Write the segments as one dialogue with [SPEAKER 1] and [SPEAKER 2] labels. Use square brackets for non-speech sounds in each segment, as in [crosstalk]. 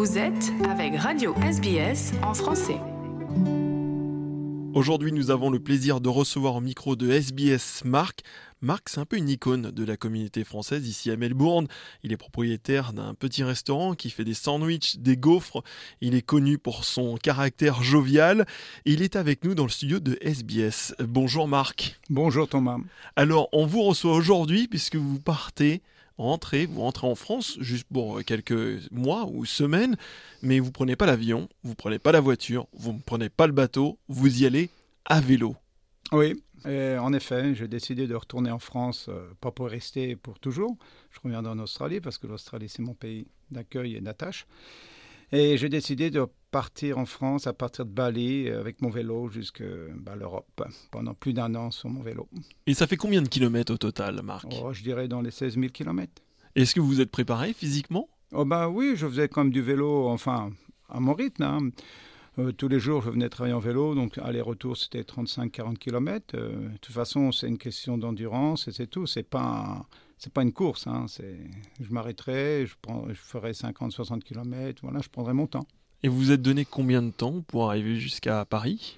[SPEAKER 1] Vous êtes avec Radio SBS en français.
[SPEAKER 2] Aujourd'hui, nous avons le plaisir de recevoir au micro de SBS Marc. Marc, c'est un peu une icône de la communauté française ici à Melbourne. Il est propriétaire d'un petit restaurant qui fait des sandwichs, des gaufres. Il est connu pour son caractère jovial. Il est avec nous dans le studio de SBS. Bonjour Marc.
[SPEAKER 3] Bonjour Thomas.
[SPEAKER 2] Alors, on vous reçoit aujourd'hui puisque vous partez vous rentrez en France juste pour quelques mois ou semaines, mais vous prenez pas l'avion, vous prenez pas la voiture, vous ne prenez pas le bateau, vous y allez à vélo.
[SPEAKER 3] Oui, en effet, j'ai décidé de retourner en France, euh, pas pour rester pour toujours. Je reviens en Australie parce que l'Australie c'est mon pays d'accueil et d'attache. Et j'ai décidé de partir en France à partir de Bali euh, avec mon vélo jusqu'à bah, l'Europe pendant plus d'un an sur mon vélo.
[SPEAKER 2] Et ça fait combien de kilomètres au total, Marc?
[SPEAKER 3] Oh, Je dirais dans les 16 000 kilomètres.
[SPEAKER 2] Est-ce que vous vous êtes préparé physiquement?
[SPEAKER 3] Oh, bah, Oui, je faisais comme du vélo, enfin, à mon rythme. Hein. Euh, tous les jours, je venais travailler en vélo, donc aller-retour, c'était 35-40 km. Euh, de toute façon, c'est une question d'endurance et c'est tout. C'est pas c'est pas une course. Hein. je m'arrêterai, je, je ferai 50-60 km, voilà, je prendrai mon temps.
[SPEAKER 2] Et vous vous êtes donné combien de temps pour arriver jusqu'à Paris?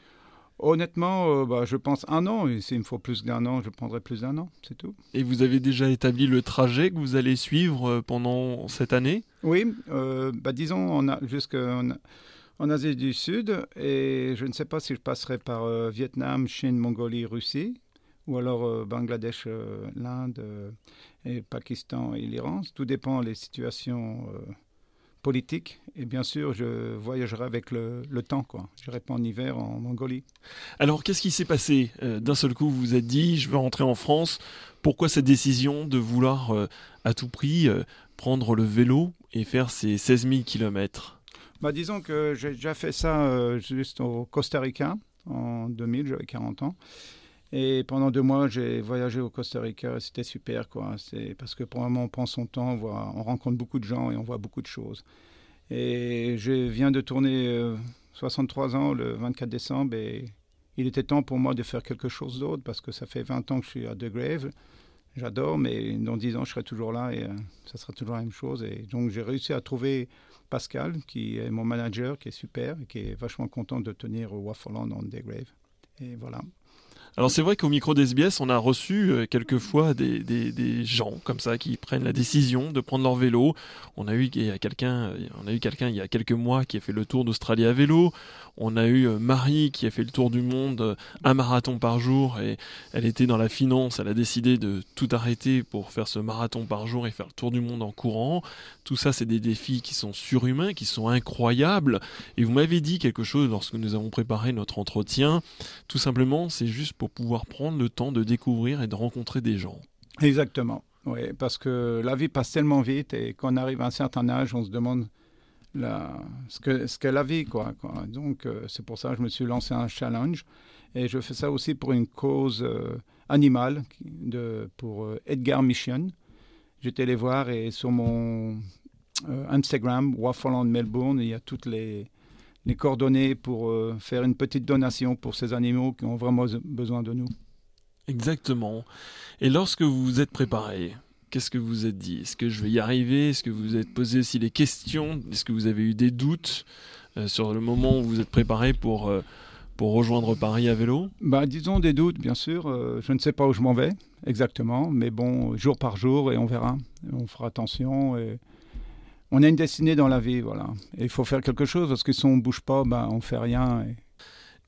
[SPEAKER 3] Honnêtement, euh, bah, je pense un an. Et s'il me faut plus d'un an, je prendrai plus d'un an, c'est tout.
[SPEAKER 2] Et vous avez déjà établi le trajet que vous allez suivre euh, pendant cette année?
[SPEAKER 3] Oui, euh, bah, disons on jusqu'en en Asie du Sud. Et je ne sais pas si je passerai par Vietnam, Chine, Mongolie, Russie, ou alors Bangladesh, l'Inde, et Pakistan et l'Iran. Tout dépend des situations politique. Et bien sûr, je voyagerai avec le, temps. Quoi. Je pas en hiver en Mongolie.
[SPEAKER 2] Alors, qu'est-ce qui s'est passé euh, D'un seul coup, vous vous êtes dit, je veux rentrer en France. Pourquoi cette décision de vouloir euh, à tout prix euh, prendre le vélo et faire ces 16 000 kilomètres?
[SPEAKER 3] Bah, Disons que j'ai déjà fait ça juste au Costa Rica en 2000, j'avais 40 ans. Et pendant deux mois, j'ai voyagé au Costa Rica. C'était super, quoi. C'est parce que pour un moment, on prend son temps, on, rencontre beaucoup de gens et on voit beaucoup de choses. Et je viens de tourner 63 euh, ans le 24 décembre et il était temps pour moi de faire quelque chose d'autre parce que ça fait 20 ans que je suis à De Grave. J'adore, mais dans 10 ans, je serai toujours là et euh, ça sera toujours la même chose. Et donc, j'ai réussi à trouver Pascal, qui est mon manager, qui est super et qui est vachement content de tenir au Waffleland en De Grave. Et voilà.
[SPEAKER 2] Alors c'est vrai qu'au micro d'SBS, on a reçu euh, quelquefois des, des, gens comme ça qui prennent la décision de prendre leur vélo. On a eu quelqu'un, on a eu quelqu'un il y a quelques mois qui a fait le tour d'Australie à vélo. On a eu euh, Marie qui a fait le tour du monde euh, un marathon par jour et elle était dans la finance. Elle a décidé de tout arrêter pour faire ce marathon par jour et faire le tour du monde en courant. Tout ça, c'est des défis qui sont surhumains, qui sont incroyables. Et vous m'avez dit quelque chose lorsque nous avons préparé notre entretien. Tout simplement, c'est juste pour pouvoir prendre le temps de découvrir et de rencontrer des gens.
[SPEAKER 3] Exactement. Oui, parce que la vie passe tellement vite et quand on arrive à un certain âge, on se demande la, ce qu'est ce la vie. Quoi. Donc, euh, c'est pour ça que je me suis lancé un challenge. Et je fais ça aussi pour une cause euh, animale, de, pour euh, Edgar Mission. J'étais allé voir et sur mon Instagram, Waffleland Melbourne, il y a toutes les, les coordonnées pour faire une petite donation pour ces animaux qui ont vraiment besoin de nous.
[SPEAKER 2] Exactement. Et lorsque vous vous êtes préparé, Qu'est-ce que vous vous êtes dit? Est-ce que je vais y arriver? Est-ce que vous vous êtes posé aussi des questions? Est-ce que vous avez eu des doutes euh, sur le moment où vous êtes préparé pour, euh, pour rejoindre Paris à vélo?
[SPEAKER 3] Bah, Disons des doutes, bien sûr. Euh, je ne sais pas où je m'en vais exactement, mais bon, jour par jour, et on verra. On fera attention. Et on a une destinée dans la vie, voilà. Et il faut faire quelque chose, parce que si on ne bouge pas, bah, on ne fait rien. Et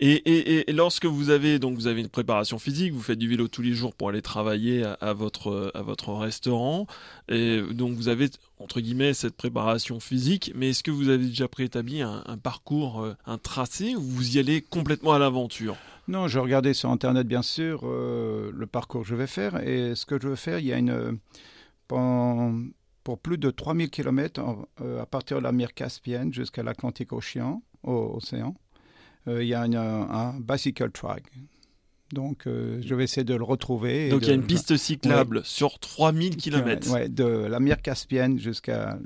[SPEAKER 2] et, lorsque vous avez donc vous avez une préparation physique, vous faites du vélo tous les jours pour aller travailler à, votre à votre restaurant, et donc vous avez entre guillemets cette préparation physique. Mais est-ce que vous avez déjà préétabli un, parcours, euh, un tracé, ou vous y allez complètement à l'aventure?
[SPEAKER 3] Non, je regardais sur internet bien sûr euh, le parcours que je vais faire, et ce que je veux faire, il y a une pour, plus de 3000 km euh, à partir de la mer Caspienne jusqu'à l'Atlantique Océan, océan euh, il y a un, bicycle track. Donc, euh, je vais essayer de le retrouver.
[SPEAKER 2] Donc, il y a une piste cyclable sur 3000 km.
[SPEAKER 3] Oui, de la mer Caspienne jusqu'à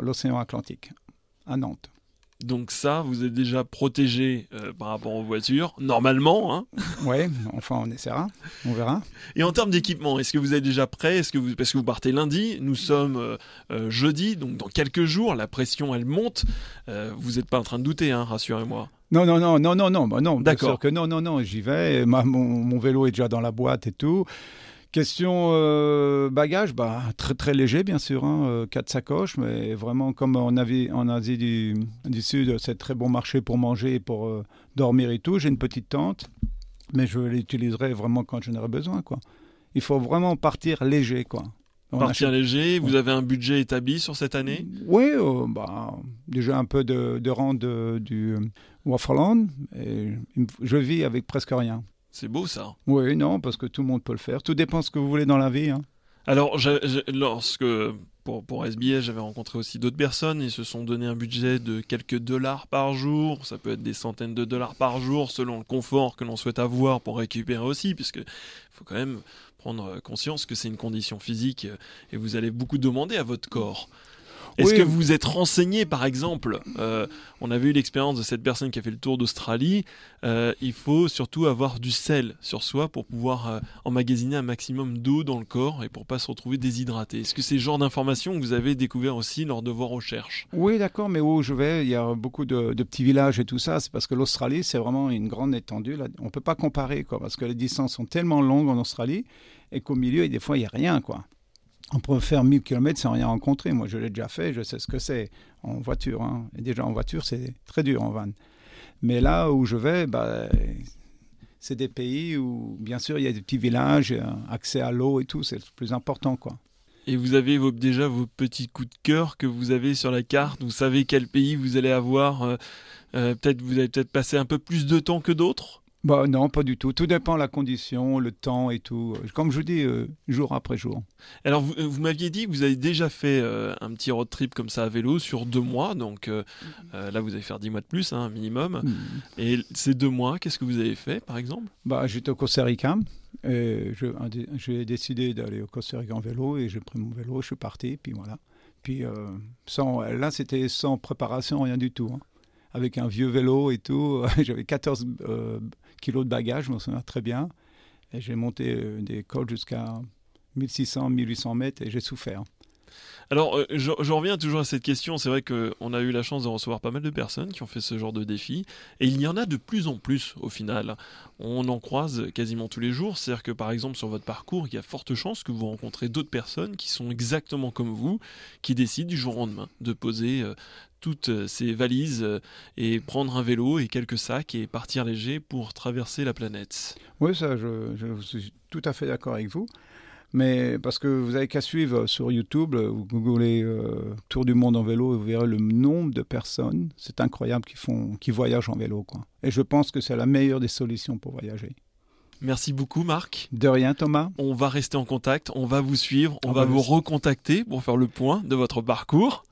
[SPEAKER 3] l'océan Atlantique, à Nantes.
[SPEAKER 2] Donc ça, vous êtes déjà protégé euh, par rapport aux voitures, normalement. Hein [laughs]
[SPEAKER 3] Oui, enfin on essaiera, on verra.
[SPEAKER 2] Et en termes d'équipement, est-ce que vous êtes déjà prêt? Est-ce que vous, parce que vous partez lundi, nous sommes euh, euh, jeudi, donc dans quelques jours, la pression elle monte. vous n'êtes pas en train de douter, hein, rassurez-moi.
[SPEAKER 3] Non, non, non, non, non, non, bah non.
[SPEAKER 2] D'accord.
[SPEAKER 3] que non, non, non, j'y vais. mon, mon, vélo est déjà dans la boîte et tout. Question euh, bagages, bah, très très léger bien sûr, hein, euh, quatre sacoches, mais vraiment comme en, Asie, en Asie du, Sud, c'est très bon marché pour manger et pour euh, dormir et tout. J'ai une petite tente, mais je l'utiliserai vraiment quand j'en aurai besoin. Quoi. Il faut vraiment partir léger. Quoi.
[SPEAKER 2] partir léger, vous avez un budget établi sur cette année?
[SPEAKER 3] Oui, bah, déjà un peu de, de rang du Waffleland, et je vis avec presque rien.
[SPEAKER 2] C'est beau ça.
[SPEAKER 3] Oui, non, parce que tout le monde peut le faire. Tout dépend de ce que vous voulez dans la vie. Hein.
[SPEAKER 2] Alors, lorsque pour, pour j'avais rencontré aussi d'autres personnes. Ils se sont donné un budget de quelques dollars par jour. Ça peut être des centaines de dollars par jour selon le confort que l'on souhaite avoir pour récupérer aussi, puisque faut quand même prendre conscience que c'est une condition physique et vous allez beaucoup demander à votre corps. Est-ce que vous êtes renseigné, par exemple euh, On avait eu l'expérience de cette personne qui a fait le tour d'Australie. Euh, il faut surtout avoir du sel sur soi pour pouvoir euh, emmagasiner un maximum d'eau dans le corps et pour pas se retrouver déshydraté. Est-ce que c'est le genre d'informations que vous avez découvert aussi lors de vos recherches?
[SPEAKER 3] Oui, d'accord, mais où je vais, il y a beaucoup de, petits villages et tout ça. C'est parce que l'Australie, c'est vraiment une grande étendue. Là. On peut pas comparer, quoi, parce que les distances sont tellement longues en Australie et qu'au milieu, des fois, il y a rien, quoi on peut faire 1000 km sans rien rencontrer. Moi, je l'ai déjà fait, je sais ce que c'est en voiture. Hein. Et déjà en voiture, c'est très dur en van. Mais là où je vais, bah, c'est des pays où, bien sûr, il y a des petits villages, accès à l'eau et tout, c'est le plus important, quoi.
[SPEAKER 2] Et vous avez déjà vos petits coups de cœur que vous avez sur la carte. Vous savez quel pays vous allez avoir. Euh, euh, peut-être vous allez peut-être passer un peu plus de temps que d'autres.
[SPEAKER 3] Bah non, pas du tout. Tout dépend de la condition, le temps et tout. Comme je vous dis, euh, jour après jour.
[SPEAKER 2] Alors, vous, vous m'aviez dit que vous avez déjà fait euh, un petit road trip comme ça à vélo sur deux mois. Donc euh, là, vous allez faire dix mois de plus, un hein, minimum. Mm. Et ces deux mois, qu'est-ce que vous avez fait, par exemple?
[SPEAKER 3] Bah, J'étais au Costa Rica. J'ai décidé d'aller au Costa Rica en vélo et j'ai pris mon vélo, je suis parti, puis voilà. Puis sans, là, c'était sans préparation, rien du tout. Hein. Avec un vieux vélo et tout. [laughs] J'avais 14 kilos de bagages, je me souviens très bien. J'ai monté euh, des côtes jusqu'à 1600, 1800 mètres et j'ai souffert.
[SPEAKER 2] Alors, euh, je, reviens toujours à cette question. C'est vrai qu'on a eu la chance de recevoir pas mal de personnes qui ont fait ce genre de défi. Et il y en a de plus en plus au final. On en croise quasiment tous les jours. C'est-à-dire que par exemple, sur votre parcours, il y a forte chance que vous rencontrez d'autres personnes qui sont exactement comme vous, qui décident du jour au lendemain de poser euh, toutes ces valises euh, et prendre un vélo et quelques sacs et partir léger pour traverser la planète.
[SPEAKER 3] Oui, ça, je suis tout à fait d'accord avec vous. Mais parce que vous avez qu'à suivre sur YouTube, vous googlez euh, Tour du monde en vélo et vous verrez le nombre de personnes, c'est incroyable, qui, font, qui voyagent en vélo. Quoi. Et je pense que c'est la meilleure des solutions pour voyager.
[SPEAKER 2] Merci beaucoup Marc.
[SPEAKER 3] De rien Thomas.
[SPEAKER 2] On va rester en contact, on va vous suivre, on, va, vous recontacter pour faire le point de votre parcours.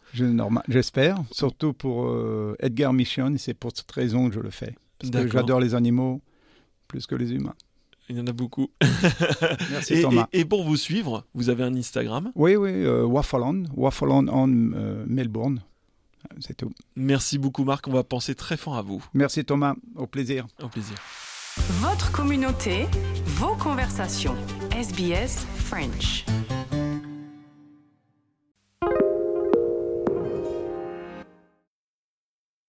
[SPEAKER 3] J'espère, surtout pour euh, Edgar Mission, c'est pour cette raison que je le fais. Parce que j'adore les animaux plus que les humains.
[SPEAKER 2] Il y en a beaucoup. [laughs]
[SPEAKER 3] Merci
[SPEAKER 2] et,
[SPEAKER 3] Thomas.
[SPEAKER 2] Et, pour vous suivre, vous avez un Instagram?
[SPEAKER 3] Oui, oui, euh, Waffleland, Waffleland en euh, Melbourne. C'est tout.
[SPEAKER 2] Merci beaucoup Marc, on va penser très fort à vous.
[SPEAKER 3] Merci Thomas, au plaisir.
[SPEAKER 2] Au plaisir.
[SPEAKER 1] Votre communauté, vos conversations. SBS French.